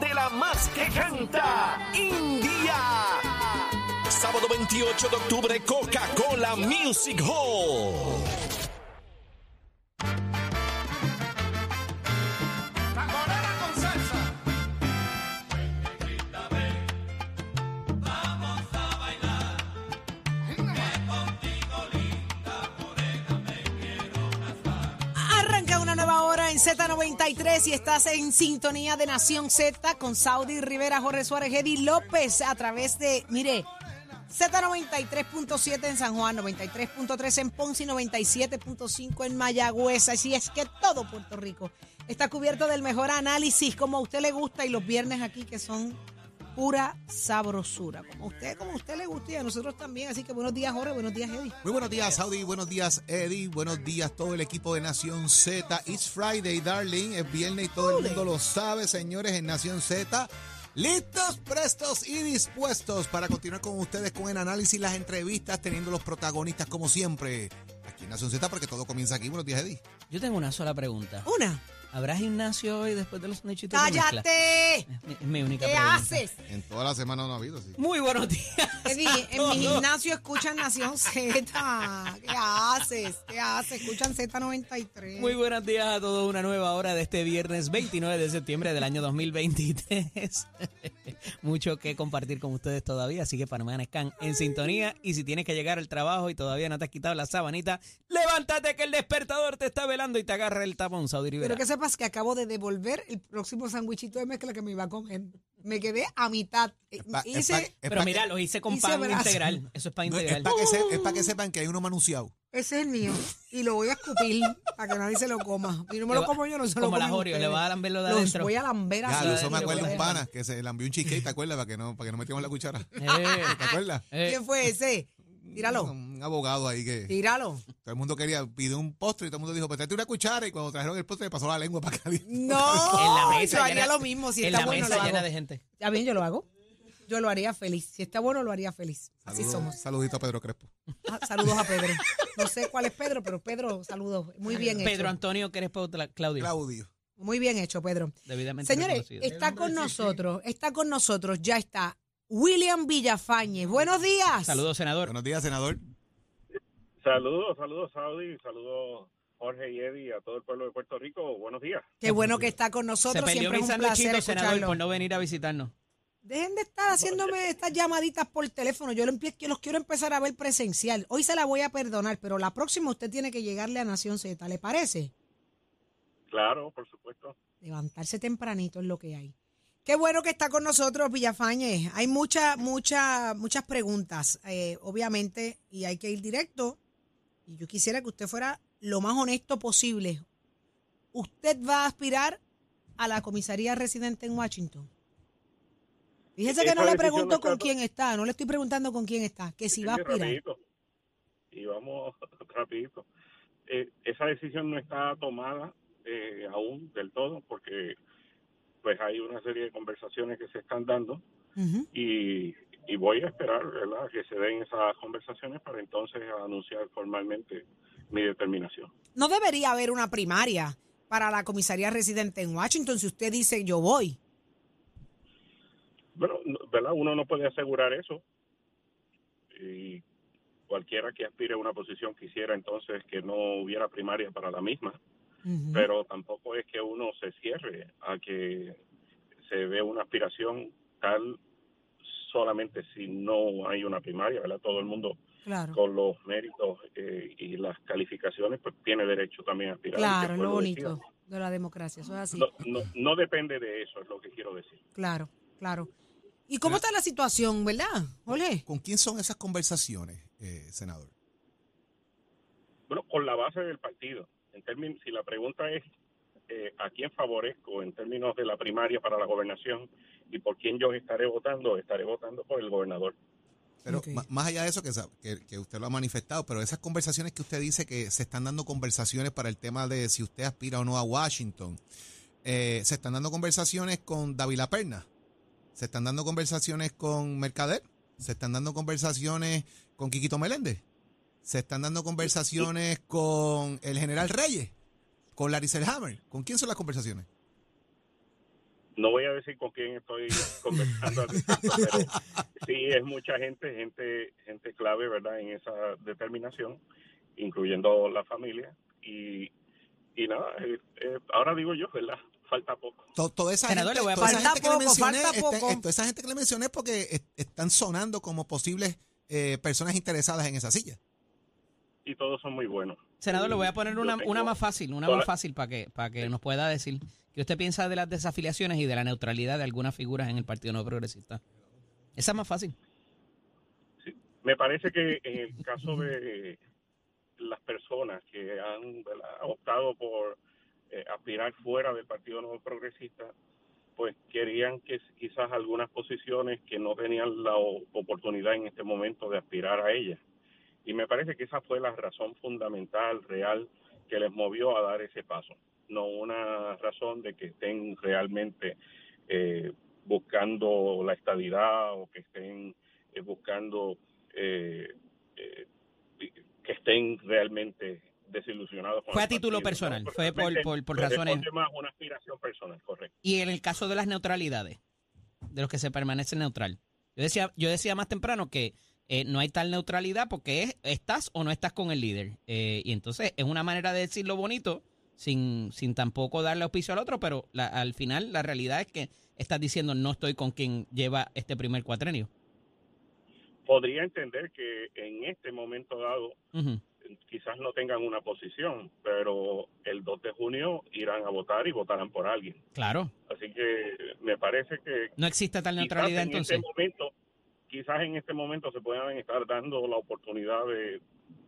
De la Más que Canta, India. Sábado 28 de octubre, Coca-Cola Music Hall. Z93 y estás en sintonía de Nación Z con Saudi Rivera, Jorge Suárez, Eddie López a través de, mire, Z93.7 en San Juan, 93.3 en Ponce y 97.5 en Mayagüez. Así es que todo Puerto Rico está cubierto del mejor análisis como a usted le gusta y los viernes aquí que son pura sabrosura. Como a usted, como a usted le gusta y a nosotros también. Así que buenos días, Jorge, buenos días, Eddie. Muy buenos días, Saudi. Buenos días, Eddie. Buenos días, todo el equipo de Nación Z. It's Friday, darling. Es viernes y todo el mundo lo sabe, señores, en Nación Z. Listos, prestos y dispuestos para continuar con ustedes con el análisis, las entrevistas, teniendo los protagonistas como siempre. Aquí en Nación Z, porque todo comienza aquí. Buenos días, Eddie. Yo tengo una sola pregunta. Una. ¿Habrá gimnasio hoy después de los sandwichitos? ¡Cállate! Es mi, es mi única ¿Qué pregunta. haces? En toda la semana no ha habido, sí. Muy buenos días. Eddie, en mi gimnasio escuchan Nación Z. ¿Qué haces? ¿Qué haces? Escuchan Z93. Muy buenos días a todos. Una nueva hora de este viernes 29 de septiembre del año 2023. Mucho que compartir con ustedes todavía, así que permanezcan en sintonía. Y si tienes que llegar al trabajo y todavía no te has quitado la sabanita, levántate que el despertador te está velando y te agarra el tapón, Saudi Rivera. Pero que sepas que acabo de devolver el próximo sandwichito de mezcla que me iba a comer. Me quedé a mitad. Eh, pa- Hice, pa- Pero pa' mira, los hice con hice pan brazo. integral. Eso es pan no, es para que, se- es pa' que sepan que hay uno manunciado. ese es el mío. Y lo voy a escupir para que nadie se lo coma. Si no me lo como yo, no se lo como comen las Oreo, le va a lamber lo de Los adentro. voy a lamber así. Ya, eso me acuerdo lo un pana que se le envió un cheesecake, ¿te acuerdas? Para que no, para que no metiéramos la cuchara. ¿Te Eh, acuerdas? eh. ¿Quién fue ese? Tíralo. Un abogado ahí que Tíralo. todo el mundo quería, pidió un postre y todo el mundo dijo, pues una cuchara y cuando trajeron el postre le pasó la lengua para acá. No. en la mesa yo haría llena- lo mismo. Si en está la bueno, mesa lo llena hago. de gente. Ya bien, yo lo hago. Yo lo haría feliz. Si está bueno, lo haría feliz. Así Saludos- somos. Saludito a Pedro Crespo. Ah, saludos a Pedro. No sé cuál es Pedro, pero Pedro, saludos. Muy bien hecho. Pedro Antonio Crespo Claudio. Claudio. Muy bien hecho, Pedro. Debidamente Señores, reconocido. está con nosotros, está con nosotros, ya está William Villafañez. Buenos días. Saludos, senador. Buenos días, senador. Saludos, saludos Saudi, saludos Jorge y Eddie, a todo el pueblo de Puerto Rico. Buenos días. Qué bueno que está con Se nosotros. perdió Siempre es un placer senador, por no venir a visitarnos. Dejen de estar haciéndome estas llamaditas por teléfono. Yo, lo empie- yo los quiero empezar a ver presencial. Hoy se la voy a perdonar, pero la próxima usted tiene que llegarle a Nación Z. ¿Le parece? Claro, por supuesto. Levantarse tempranito es lo que hay. Qué bueno que está con nosotros, Villafañez. Hay muchas, muchas, muchas preguntas, eh, obviamente, y hay que ir directo. Y yo quisiera que usted fuera lo más honesto posible. ¿Usted va a aspirar a la comisaría residente en Washington? Fíjese que no le pregunto no con quién está, no le estoy preguntando con quién está, que si va a aspirar. rapidito. Y vamos rapidito. Eh, esa decisión no está tomada eh, aún del todo porque pues hay una serie de conversaciones que se están dando y, y voy a esperar ¿verdad? que se den esas conversaciones para entonces anunciar formalmente mi determinación. No debería haber una primaria para la comisaría residente en Washington si usted dice yo voy. Bueno, no- ¿verdad? Uno no puede asegurar eso. Y cualquiera que aspire a una posición quisiera entonces que no hubiera primaria para la misma, Pero tampoco es que uno se cierre a que se dé una aspiración tal solamente si no hay una primaria, ¿verdad? Todo el mundo Claro. con los méritos eh, y las calificaciones pues tiene derecho también a aspirar. Claro, es lo bonito de la democracia, eso es así. No, no, no depende de eso, es lo que quiero decir. Claro, claro. ¿Y cómo está la situación, verdad? Ole. ¿Con quién son esas conversaciones, eh, senador? Bueno, con la base del partido. En términos, si la pregunta es eh, a quién favorezco en términos de la primaria para la gobernación y por quién yo estaré votando, estaré votando por el gobernador. Pero más allá de eso, que, sa- que, que usted lo ha manifestado, pero esas conversaciones que usted dice que se están dando conversaciones para el tema de si usted aspira o no a Washington, eh, se están dando conversaciones con Davila Perna, se están dando conversaciones con Mercader, se están dando conversaciones con Quiquito Meléndez, se están dando conversaciones con el general Reyes, con Larry Selhammer. ¿Con quién son las conversaciones? no voy a decir con quién estoy conversando, pero sí es mucha gente, gente, gente clave, ¿verdad? En esa determinación, incluyendo la familia y y nada, eh, eh, ahora digo yo, ¿verdad? Falta poco. Este- eh, toda esa gente que le mencioné porque est- están sonando como posibles eh, personas interesadas en esa silla. Y todos son muy buenos. Senador, le voy a poner una, una más fácil, una más fácil para que, para que nos pueda decir qué usted piensa de las desafiliaciones y de la neutralidad de algunas figuras en el Partido Nuevo Progresista. Esa es más fácil. Me parece que en el caso de las personas que han optado por eh, aspirar fuera del Partido Nuevo Progresista, pues querían que quizás algunas posiciones que no tenían la oportunidad en este momento de aspirar a ellas. Y me parece que esa fue la razón fundamental, real, que les movió a dar ese paso. No una razón de que estén realmente eh, buscando la estabilidad o que estén eh, buscando eh, que estén realmente desilusionados. con Fue a título partido, personal, ¿no? fue por- por- por razones- más una aspiración personal, correcto. Y en el caso de las neutralidades, de los que se permanecen neutral. Yo decía, yo decía más temprano que eh, no hay tal neutralidad porque es estás o no estás con el líder. Eh, y entonces es una manera de decirlo bonito sin, sin tampoco darle auspicio al otro, pero la- al final la realidad es que estás diciendo no estoy con quien lleva este primer cuatrenio. Podría entender que en este momento dado quizás no tengan una posición, pero el 2 de junio irán a votar y votarán por alguien. Claro, Así que me parece que no existe tal neutralidad en entonces. este momento, quizás en este momento se puedan estar dando la oportunidad de,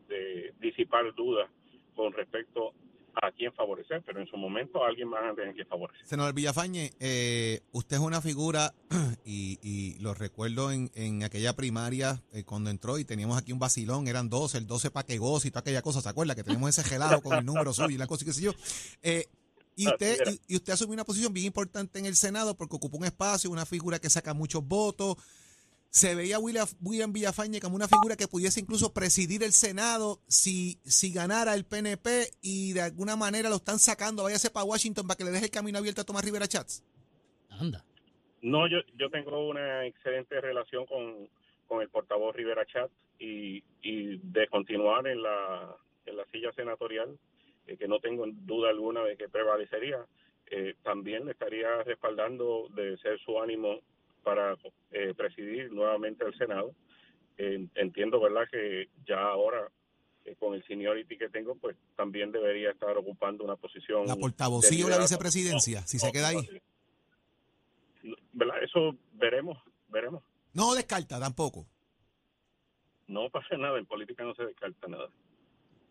de disipar dudas con respecto a quién favorecer, pero en su momento alguien más a tener que favorecer. Senador Villafañe, eh, usted es una figura, y, y lo recuerdo en, en aquella primaria eh, cuando entró y teníamos aquí un vacilón, eran 12, el 12 para que goce y toda aquella cosa, ¿se acuerda? Que teníamos ese gelado con el número suyo y la cosa y qué sé yo. Eh, y usted, y, y usted asumió una posición bien importante en el Senado porque ocupa un espacio, una figura que saca muchos votos. Se veía a William, William Villafañe como una figura que pudiese incluso presidir el Senado si, si ganara el PNP y de alguna manera lo están sacando, váyase para Washington para que le deje el camino abierto a Tomás Rivera Chats. Anda. No, yo, yo tengo una excelente relación con, con el portavoz Rivera Chat y, y de continuar en la, en la silla senatorial, eh, que no tengo duda alguna de que prevalecería, eh, también le estaría respaldando de ser su ánimo para eh, presidir nuevamente el Senado. Eh, entiendo, ¿verdad?, que ya ahora eh, con el seniority que tengo, pues también debería estar ocupando una posición. La de portavocillo o la vicepresidencia, si se queda ahí. ¿Verdad? Eso veremos, veremos. No descarta tampoco. No pasa nada, en política no se descarta nada.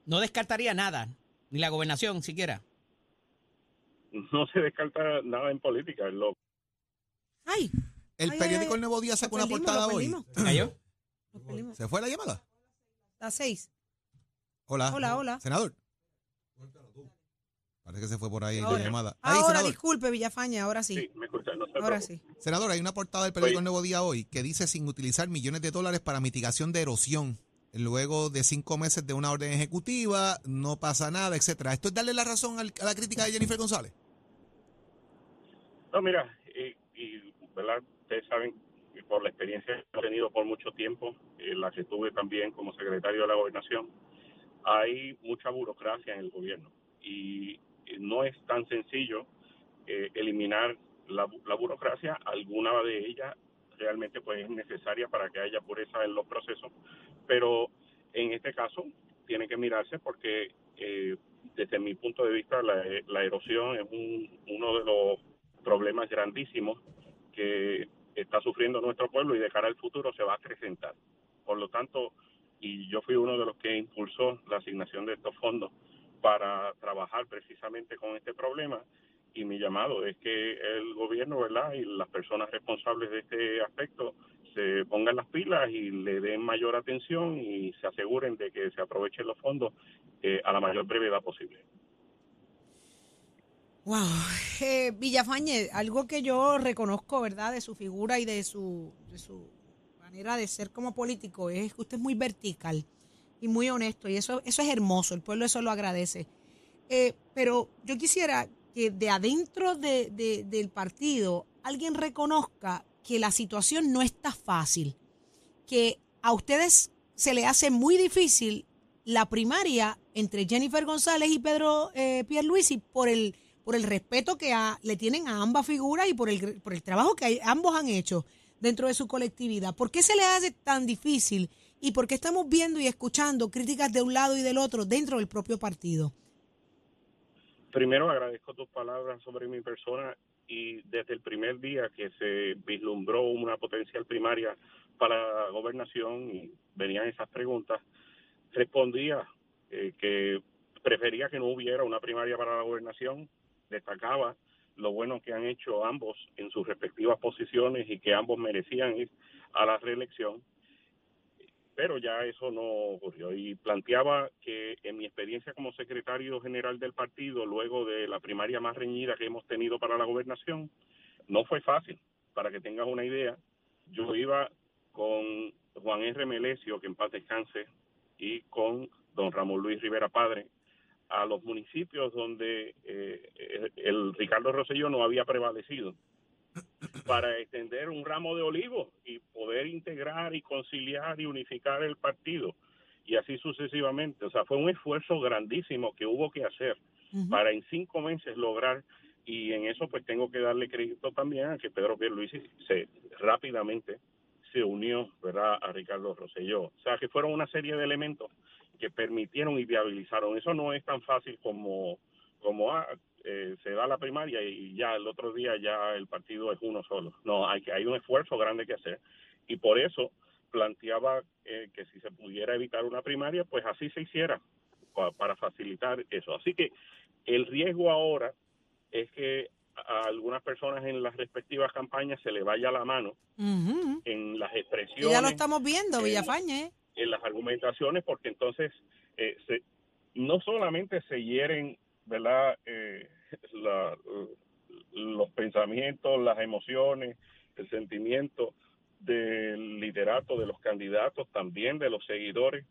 No descartaría nada, ni la gobernación siquiera. No se descarta nada en política. Lo, Ay, El Ay, periódico ay, El Nuevo Día sacó una perdimos, portada lo hoy. perdimos. ¿Se cayó? ¿Se fue la llamada? Las seis. Hola. Hola, hola. Senador. Parece que se fue por ahí la llamada. Ahí, Ahora, senador. disculpe, Villafaña, ahora sí. sí, me escuchan, no se ahora sí. Senador, hay una portada del periódico. El Nuevo Día hoy que dice sin utilizar millones de dólares para mitigación de erosión. Luego de cinco meses de una orden ejecutiva, no pasa nada, etcétera. ¿Esto es darle la razón a la crítica de Jennifer González? No, mira, y, y, ¿verdad? Saben, por la experiencia que he tenido por mucho tiempo, eh, la que tuve también como secretario de la gobernación, hay mucha burocracia en el gobierno y, y no es tan sencillo eh, eliminar la burocracia. Alguna de ellas realmente pues es necesaria para que haya pureza en los procesos, pero en este caso tiene que mirarse porque eh, desde mi punto de vista la, la erosión es un, uno de los problemas grandísimos que está sufriendo nuestro pueblo y de cara al futuro se va a acrecentar. Por lo tanto, y yo fui uno de los que impulsó la asignación de estos fondos para trabajar precisamente con este problema y mi llamado es que el gobierno, ¿verdad? Y las personas responsables de este aspecto se pongan las pilas y le den mayor atención y se aseguren de que se aprovechen los fondos eh, a la mayor brevedad posible. Wow. Eh, Villafañe, algo que yo reconozco, ¿verdad?, de su figura y de su, manera de ser como político es que usted es muy vertical y muy honesto y eso, eso es hermoso, el pueblo eso lo agradece. Eh, pero yo quisiera que de adentro de- de- del partido alguien reconozca que la situación no está fácil, que a ustedes se le hace muy difícil la primaria entre Jennifer González y Pedro eh, Pierluisi por el por el respeto que a- le tienen a ambas figuras y por el, por el trabajo que ambos han hecho dentro de su colectividad. ¿Por qué se le hace tan difícil y por qué estamos viendo y escuchando críticas de un lado y del otro dentro del propio partido? Primero agradezco tus palabras sobre mi persona y desde el primer día que se vislumbró una potencial primaria para la gobernación y venían esas preguntas, respondía eh, que prefería que no hubiera una primaria para la gobernación, destacaba lo bueno que han hecho ambos en sus respectivas posiciones y que ambos merecían ir a la reelección pero ya eso no ocurrió. Y planteaba que en mi experiencia como secretario general del partido, luego de la primaria más reñida que hemos tenido para la gobernación, no fue fácil. Para que tengas una idea, yo iba con Juan R. Melesio, que en paz descanse, y con don Ramón Luis Rivera Padre, a los municipios donde eh, el, el Ricardo Rosselló no había prevalecido para extender un ramo de olivo y poder integrar y conciliar y unificar el partido y así sucesivamente. O sea, fue un esfuerzo grandísimo que hubo que hacer para en cinco meses lograr y en eso pues tengo que darle crédito también a que Pedro Pierluisi se rápidamente se unió, ¿verdad?, a Ricardo Rosselló. O sea, que fueron una serie de elementos que permitieron y viabilizaron. Eso no es tan fácil como como ah, eh, se da la primaria y ya el otro día ya el partido es uno solo. No, hay hay un esfuerzo grande que hacer y por eso planteaba eh, que si se pudiera evitar una primaria, pues así se hiciera pa- para facilitar eso. Así que el riesgo ahora es que a algunas personas en las respectivas campañas se le vaya la mano en las Y expresiones ya lo estamos viendo, eh, Villafañe. En las argumentaciones porque entonces eh, se, no solamente se hieren verdad Eh, la- los pensamientos las emociones el sentimiento del liderato de los candidatos también de los seguidores.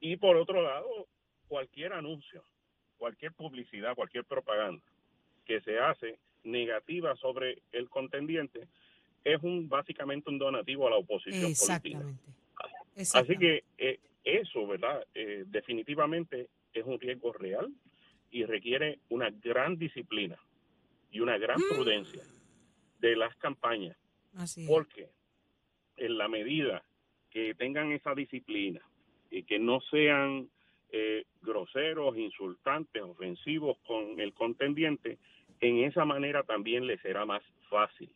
Y por otro lado cualquier anuncio cualquier publicidad cualquier propaganda que se hace negativa sobre el contendiente es un básicamente un donativo a la oposición política. Así que eh, eso, ¿verdad? Eh, definitivamente es un riesgo real y requiere una gran disciplina y una gran Mm. prudencia de las campañas, Así es. porque en la medida que tengan esa disciplina y que no sean eh, groseros, insultantes, ofensivos con el contendiente, en esa manera también les será más fácil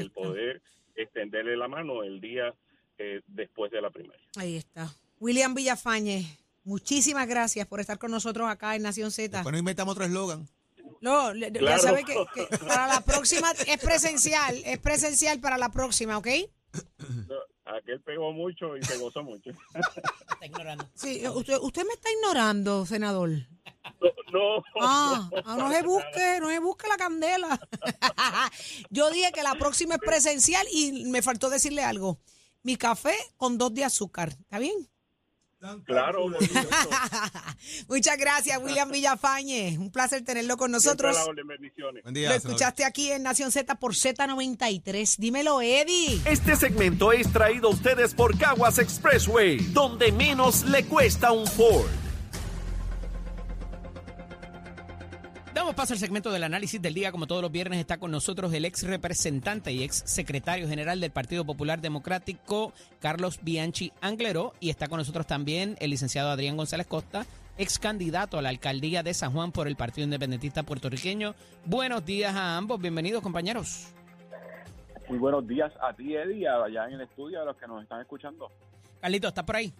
el poder extenderle la mano el día eh, después de la primaria. Ahí está. William Villafañe, muchísimas gracias por estar con nosotros acá en Nación Z. Nos inventamos otro eslogan. No, le- ya Claro. sabe que, que para la próxima es presencial, es presencial para la próxima, ¿ok? Aquel pegó mucho y se gozó mucho. Está ignorando. Sí, usted, usted me está ignorando, senador. No, Ah, ah, no se busque, no se busque la candela. Yo dije que la próxima es presencial y me faltó decirle algo. Mi café con dos de azúcar, ¿está bien? claro. Muchas gracias, William Villafañe. Un placer tenerlo con nosotros. Buen día, Lo escuchaste aquí en Nación Z por Z93. Dímelo, Eddie. Este segmento es traído a ustedes por Caguas Expressway, donde menos le cuesta un Ford. Damos paso al segmento del análisis del día. Como todos los viernes está con nosotros el ex representante y ex secretario general del Partido Popular Democrático, Carlos Bianchi Angleró. Y está con nosotros también el licenciado Adrián González Costa, ex candidato a la alcaldía de San Juan por el Partido Independentista Puertorriqueño. Buenos días a ambos. Bienvenidos, compañeros. Muy buenos días a ti, Eddie, allá en el estudio, a los que nos están escuchando. Carlito, ¿estás por ahí?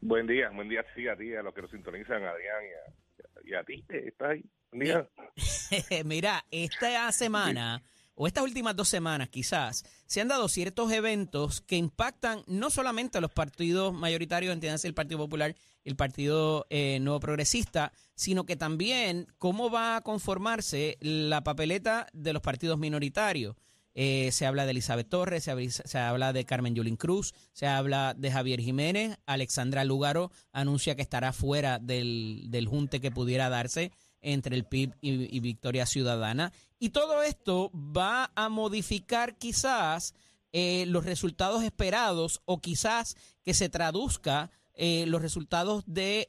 Buen día, buen día sí a ti, a los que nos sintonizan, a Adrián y a, y a ti, que estás ahí. Día. Mira, esta semana o estas últimas dos semanas quizás se han dado ciertos eventos que impactan no solamente a los partidos mayoritarios, entiéndase el Partido Popular y el Partido eh, Nuevo Progresista, sino que también cómo va a conformarse la papeleta de los partidos minoritarios. Eh, se habla de Elizabeth Torres, se habla, se habla de Carmen Yulín Cruz, se habla de Javier Jiménez, Alexandra Lugaro anuncia que estará fuera del, del junte que pudiera darse entre el PIB y, Victoria Ciudadana. Y todo esto va a modificar quizás eh, los resultados esperados o quizás que se traduzca eh, los resultados de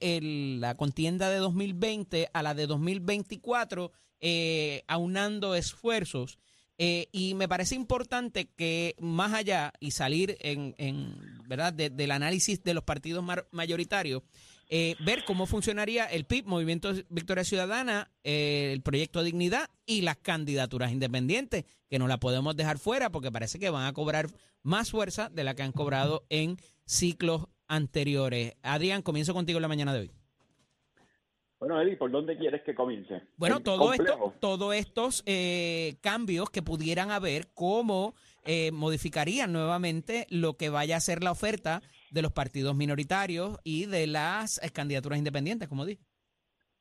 la contienda de 2020 a la de 2024, eh, aunando esfuerzos. Eh, y me parece importante que más allá y salir en, en, verdad de- del análisis de los partidos mayoritarios, eh, ver cómo funcionaría el PIB, Movimiento Victoria Ciudadana, eh, el Proyecto Dignidad y las candidaturas independientes, que no la podemos dejar fuera porque parece que van a cobrar más fuerza de la que han cobrado en ciclos anteriores. Adrián, comienzo contigo en la mañana de hoy. Bueno, Eddie, ¿por dónde quieres que comience? Bueno, todo esto, todos estos eh, cambios que pudieran haber, cómo eh, modificarían nuevamente lo que vaya a ser la oferta de los partidos minoritarios y de las eh, candidaturas independientes, como dije.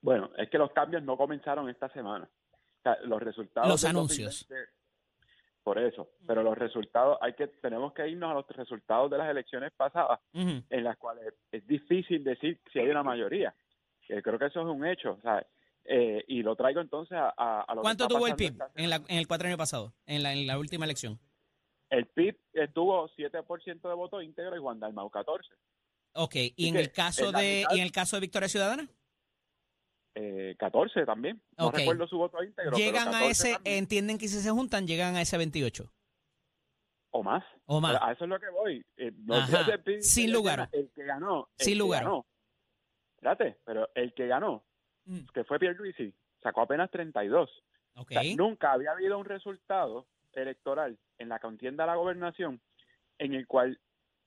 Bueno, es que los cambios no comenzaron esta semana. O sea, los resultados. Los anuncios. 2020, por eso, pero los resultados, hay que, tenemos que irnos a los resultados de las elecciones pasadas, en las cuales es difícil decir si hay una mayoría. Creo que eso es un hecho, ¿sabes? Eh, y lo traigo entonces a, a, a lo ¿Cuánto tuvo el PIB en, la, en el cuatrenio pasado, en la, en la última elección? El PIB estuvo 7% de voto íntegro y Juan Dalmau 14. Ok, ¿y en el caso en de mitad- y en el caso de Victoria Ciudadana? Eh, 14 también. No recuerdo su voto íntegro. Llegan a 14 ese, también. entienden que si se juntan, llegan a ese 28 O más. o más. A eso es lo que voy. Eh, no el PIB, Sin lugar. que- El que ganó. el Sin que lugar. ganó. Espérate, pero el que ganó, Mm. que fue Pierluisi, sacó apenas 32. Ok. O sea, nunca había habido un resultado electoral en la contienda a la gobernación en el cual,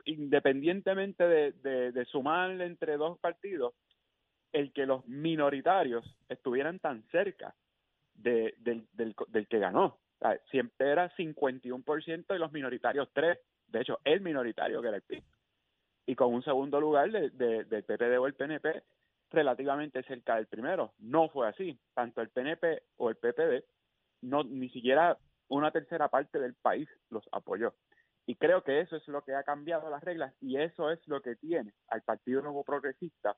independientemente de, de, de sumar entre dos partidos, el que los minoritarios estuvieran tan cerca de, del, del, del que ganó. O sea, siempre era 51% y los minoritarios 3. De hecho, el minoritario que era el PIB. Y con un segundo lugar de- de- del PPD o el PNP relativamente cerca del primero. No fue así. Tanto el PNP o el PPD, no, ni siquiera una tercera parte del país los apoyó. Y creo que eso es lo que ha cambiado las reglas y eso es lo que tiene al Partido Nuevo Progresista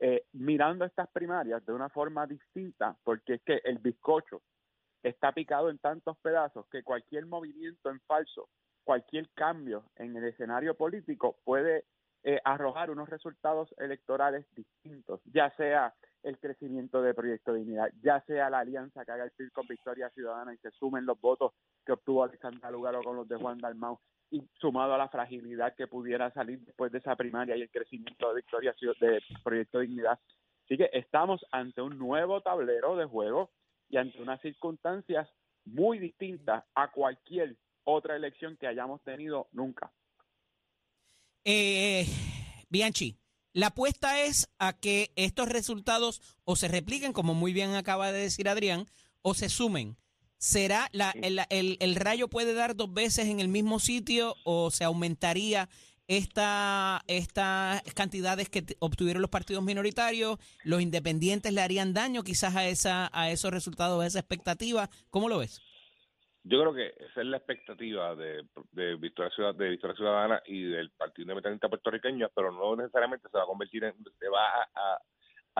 eh, mirando estas primarias de una forma distinta, porque es que el bizcocho está picado en tantos pedazos que cualquier movimiento en falso, cualquier cambio en el escenario político puede eh, arrojar unos resultados electorales distintos, ya sea el crecimiento de Proyecto Dignidad, ya sea la alianza que haga el PIB con Victoria Ciudadana y se sumen los votos que obtuvo Alexandra Lugaro con los de Juan Dalmau, y sumado a la fragilidad que pudiera salir después de esa primaria y el crecimiento de Victoria de Proyecto Dignidad. Así que estamos ante un nuevo tablero de juego y ante unas circunstancias muy distintas a cualquier otra elección que hayamos tenido nunca. Eh, Bianchi, la apuesta es a que estos resultados o se repliquen, como muy bien acaba de decir Adrián, o se sumen. ¿Será la, el, el- el rayo puede dar dos veces en el mismo sitio o se aumentaría esta, estas cantidades que obtuvieron los partidos minoritarios? ¿Los independientes le harían daño quizás a, esa, a esos resultados, a esa expectativa? ¿Cómo lo ves? Yo creo que esa es la expectativa de, de, Victoria, Ciudad- de Victoria Ciudadana y del Partido Independiente Puertorriqueño, pero no necesariamente se va a convertir en, se va a,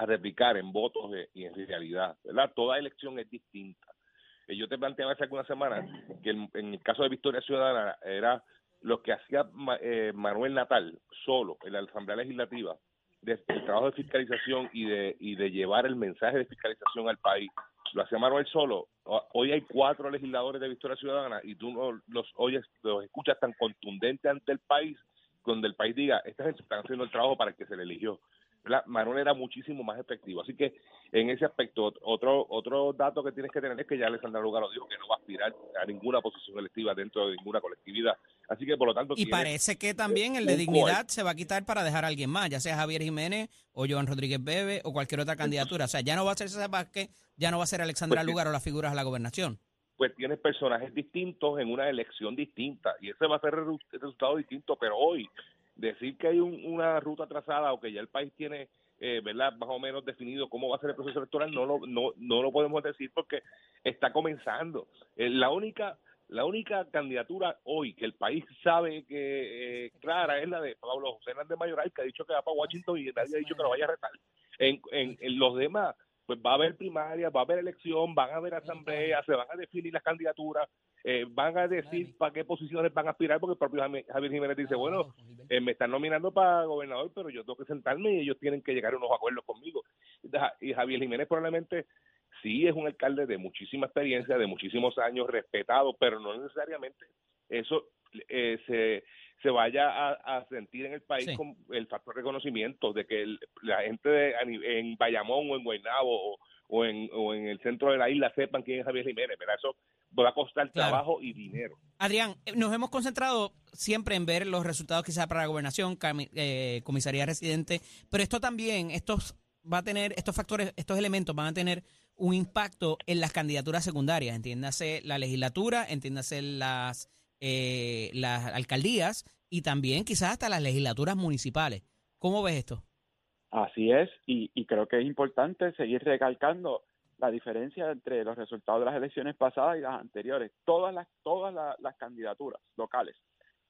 replicar en votos y en realidad, ¿verdad? Toda elección es distinta. Eh, Yo te planteaba hace algunas semanas que en, en el caso de Victoria Ciudadana era lo que hacía eh, Manuel Natal solo en la Asamblea Legislativa, de- del trabajo de fiscalización y de, y de llevar el mensaje de fiscalización al país. Lo hacía Manuel solo. Hoy hay cuatro legisladores de Victoria Ciudadana y tú no los oyes, los escuchas tan contundentes ante el país, donde el país diga, esta gente está haciendo el trabajo para el que se le eligió. ¿Verdad? Manuel era muchísimo más efectivo. Así que en ese aspecto, otro otro dato que tienes que tener es que ya Alessandra Lugaro dijo que no va a aspirar a ninguna posición electiva dentro de ninguna colectividad. Así que por lo tanto... Y parece que también el de dignidad se va a quitar para dejar a alguien más, ya sea Javier Jiménez o Joan Rodríguez Bebe o cualquier otra candidatura. O sea, ya no va a ser César Vázquez, ya no va a ser Alexandra Pues sí. Lugar o las figuras a la gobernación. pues tienes personajes distintos en una elección distinta y ese va a ser el resultado distinto, pero hoy decir que hay un- una ruta trazada o que ya el país tiene, eh, ¿verdad?, más o menos definido cómo va a ser el proceso electoral, no lo, no, no lo podemos decir porque está comenzando. Eh, la única la única candidatura hoy que el país sabe que eh, clara es la de Pablo José Hernández Mayoral, que ha dicho que va para Washington y nadie ha dicho que lo vaya a retar. En, en, en los demás, pues va a haber primarias, va a haber elección, van a haber asambleas, se van a definir las candidaturas, eh, van a decir para qué posiciones van a aspirar, porque el propio Javi- Javier Jiménez dice, bueno, eh, me están nominando para gobernador, pero yo tengo que sentarme y ellos tienen que llegar a unos acuerdos conmigo. Y Javier Jiménez probablemente sí es un alcalde de muchísima experiencia, de muchísimos años, respetado, pero no necesariamente eso eh, se, se vaya a, a sentir en el país Sí. con el factor de conocimiento de que el- la gente de, en Bayamón o en Guaynabo o, o en, o en el centro de la isla sepan quién es Javier Jiménez, ¿verdad? Eso va a costar Claro. trabajo y dinero. Adrián, eh, nos hemos concentrado siempre en ver los resultados quizás para la gobernación, eh, comisaría residente, pero esto también, estos va a tener, estos factores, estos elementos van a tener un impacto en las candidaturas secundarias, entiéndase la legislatura, entiéndase las, eh, las alcaldías y también quizás hasta las legislaturas municipales. ¿Cómo ves esto? Así es, y, creo que es importante seguir recalcando la diferencia entre los resultados de las elecciones pasadas y las anteriores. Todas las, todas la- las candidaturas locales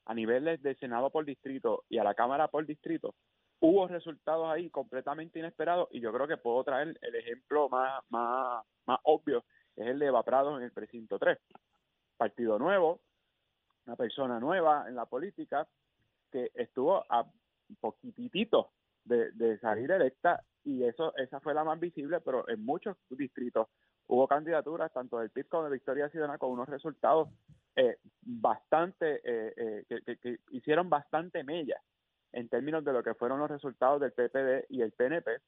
a niveles de Senado por distrito y a la Cámara por distrito, hubo resultados ahí completamente inesperados y yo creo que puedo traer el ejemplo más, más, más obvio, es el de Eva en el precinto 3. Partido nuevo, una persona nueva en la política que estuvo a poquitito de, salir electa y eso esa fue la más visible, pero en muchos distritos hubo candidaturas tanto del PIB como de Victoria Ciudadana con unos resultados eh, bastante eh, eh, que- que hicieron bastante mella en términos de lo que fueron los resultados del PPD y el PNP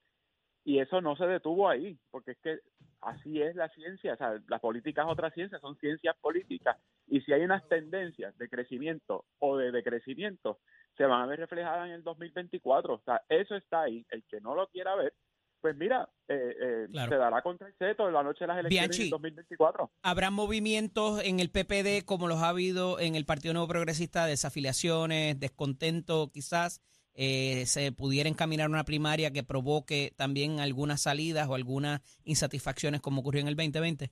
y eso no se detuvo ahí porque es que así es la ciencia, o sea, la política es otra ciencia, son ciencias políticas y si hay unas tendencias de crecimiento o de decrecimiento se van a ver reflejadas en el 2024. O sea, eso está ahí. El que no lo quiera ver, pues mira, eh, eh, Claro. se dará contra el seto en la noche de las elecciones en 2024. ¿Habrá movimientos en el PPD como los ha habido en el Partido Nuevo Progresista, desafiliaciones, descontento quizás? Eh, ¿Se pudiera encaminar una primaria que provoque también algunas salidas o algunas insatisfacciones como ocurrió en el 2020?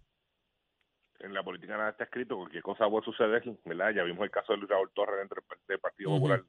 En la política nada está escrito, cualquier cosa puede suceder, ¿verdad? Ya vimos el caso de Luis Raúl Torres dentro del- Partido. Popular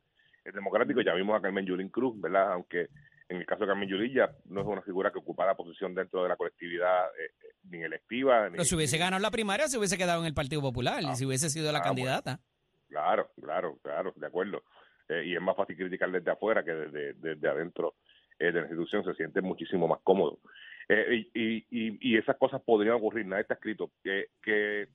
eh, Democrático, ya vimos a Carmen Yulín Cruz, ¿verdad? Aunque en el caso de Carmen Yulín ya no es una figura que ocupara posición dentro de la colectividad eh, eh, ni electiva. Ni, Pero si hubiese ganado la primaria, se hubiese quedado en el Partido Popular Ah, y si hubiese sido la ah, candidata. Claro, claro, claro, de acuerdo. Eh, y es más fácil criticar desde afuera que desde, desde adentro eh, de la institución, se siente muchísimo más cómodo. Eh, y, y, y- y esas cosas podrían ocurrir, nada está escrito. Que, que,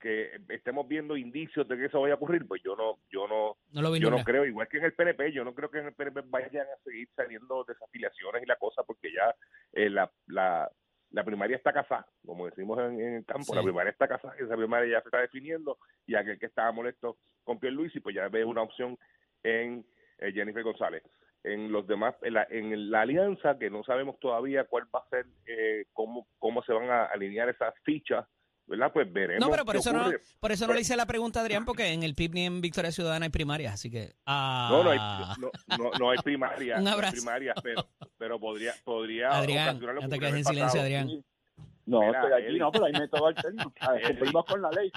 que estemos viendo indicios de que eso vaya a ocurrir, pues yo no, yo no, No lo yo no creo, igual que en el PNP, yo no creo que en el PNP vayan a seguir saliendo desafiliaciones y la cosa, porque ya eh, la, la, la primaria está casada, como decimos en, en el campo, Sí. la primaria está casada, esa primaria ya se está definiendo, y aquel que estaba molesto con Pierluisi, pues ya ve una opción en eh, Jennifer González. En los demás, en la, en la alianza, que no sabemos todavía cuál va a ser, eh, cómo, cómo se van a alinear esas fichas, ¿verdad? Pues veremos. No, pero por eso no, por eso no Pues- le hice la pregunta Adrián, porque en el PIB ni en Victoria Ciudadana hay primarias, así que... Ah, No, no hay, no, no, no hay primaria, Un no hay abrazo. primaria, pero, pero podría, podría Adrián, no que te quedes en silencio, pasado. Adrián. No, Mira, estoy aquí, no, pero hay método alterno. A ver. Cumplimos con la ley.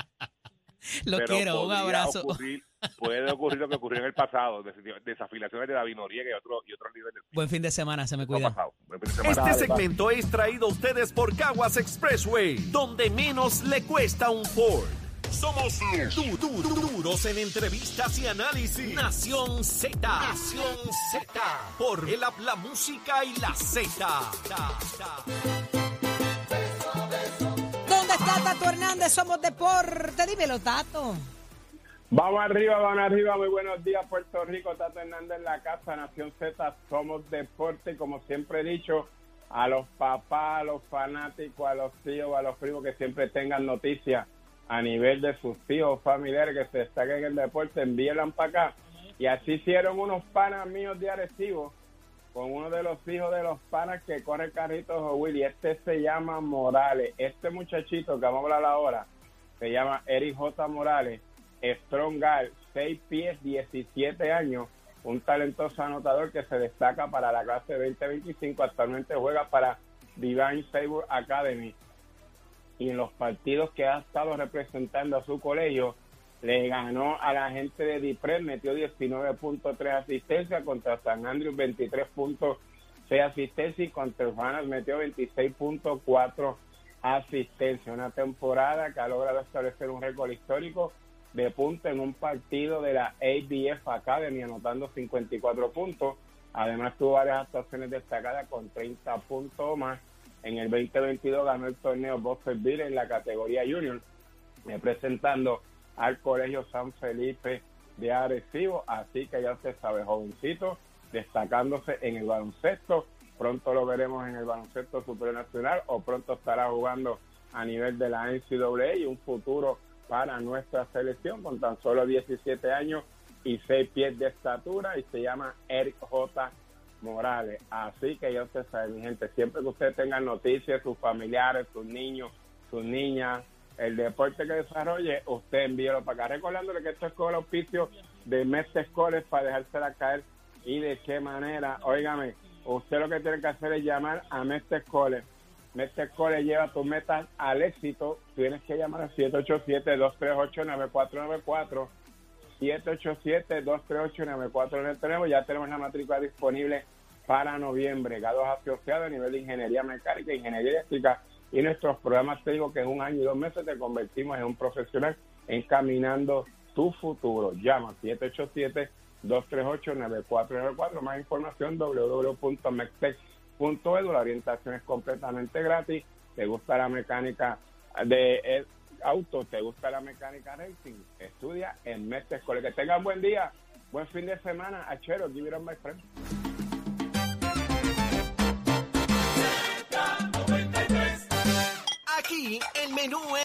Lo Pero quiero, un podría abrazo. ocurrir- puede ocurrir lo que ocurrió en el pasado, des- desafilaciones de David Noriega y otros y otros líderes Buen fin de semana, se me cuida. semana. Este Dale, segmento es traído a ustedes por Caguas Expressway, donde menos le cuesta un Ford. Somos du- du- du- duros en entrevistas y análisis. Nación Z. Nación Z. Por el app La Música y la Z. ¿Dónde está Tato Hernández? Somos Deporte. Dímelo, Tato. Vamos arriba, vamos arriba. Muy buenos días, Puerto Rico. Tato Hernández en la casa, Nación Z. Somos deporte. Y Como siempre he dicho, a los papás, a los fanáticos, a los tíos, a los primos que siempre tengan noticias a nivel de sus tíos familiares que se destaquen en el deporte, envíenla para acá. Y así hicieron unos panas míos de Arecibo con uno de los hijos de los panas que corre carritos o Willy. Este se llama Morales. Este muchachito que vamos a hablar ahora se llama Eric J. Morales. Strong Guy, 6 pies, 17 años. Un talentoso anotador que se destaca para la clase 2025. Actualmente juega para Divine Saber Academy. Y en los partidos que ha estado representando a su colegio, le ganó a la gente de Dipred, metió 19.3 asistencia contra San Andrews 23 puntos 6 asistencias y contra Hermanas metió 26.4 asistencias. Una temporada que ha logrado establecer un récord histórico de puntos en un partido de la ABF Academy, anotando 54 puntos. Además tuvo varias actuaciones destacadas con 30 puntos más. En el 2022 ganó el torneo Bostonville en la categoría junior, representando al Colegio San Felipe de Arecibo. Así que ya usted sabe, jovencito, destacándose en el baloncesto. Pronto lo veremos en el baloncesto superior nacional o pronto estará jugando a nivel de la NCAA y un futuro para nuestra selección con tan solo 17 años y 6 pies de estatura y se llama Eric J. Morales. Así que ya usted sabe, mi gente, siempre que usted tenga noticias, sus familiares, sus niños, sus niñas, el deporte que desarrolle, usted envíelo para acá. Recordándole que esto es con el auspicio de Mestre College para dejársela caer y de qué manera. Óigame, usted lo que tiene que hacer es llamar a Mestre College. Mestre College lleva tus metas al éxito. Tienes que llamar al 787-238-9494. 787-238-9494. Ya tenemos la matrícula disponible para noviembre. Grados asociados a nivel de ingeniería mecánica, ingeniería eléctrica y nuestros programas técnicos que en un año y dos meses te convertimos en un profesional encaminando tu futuro. Llama 787-238-9494. Más información www.mextech.edu. La orientación es completamente gratis. ¿Te gusta la mecánica de eh, auto? ¿Te gusta la mecánica racing? Estudia en Mextech Que tengan buen día, buen fin de semana. Achero, give it on my friend. Aquí el menú es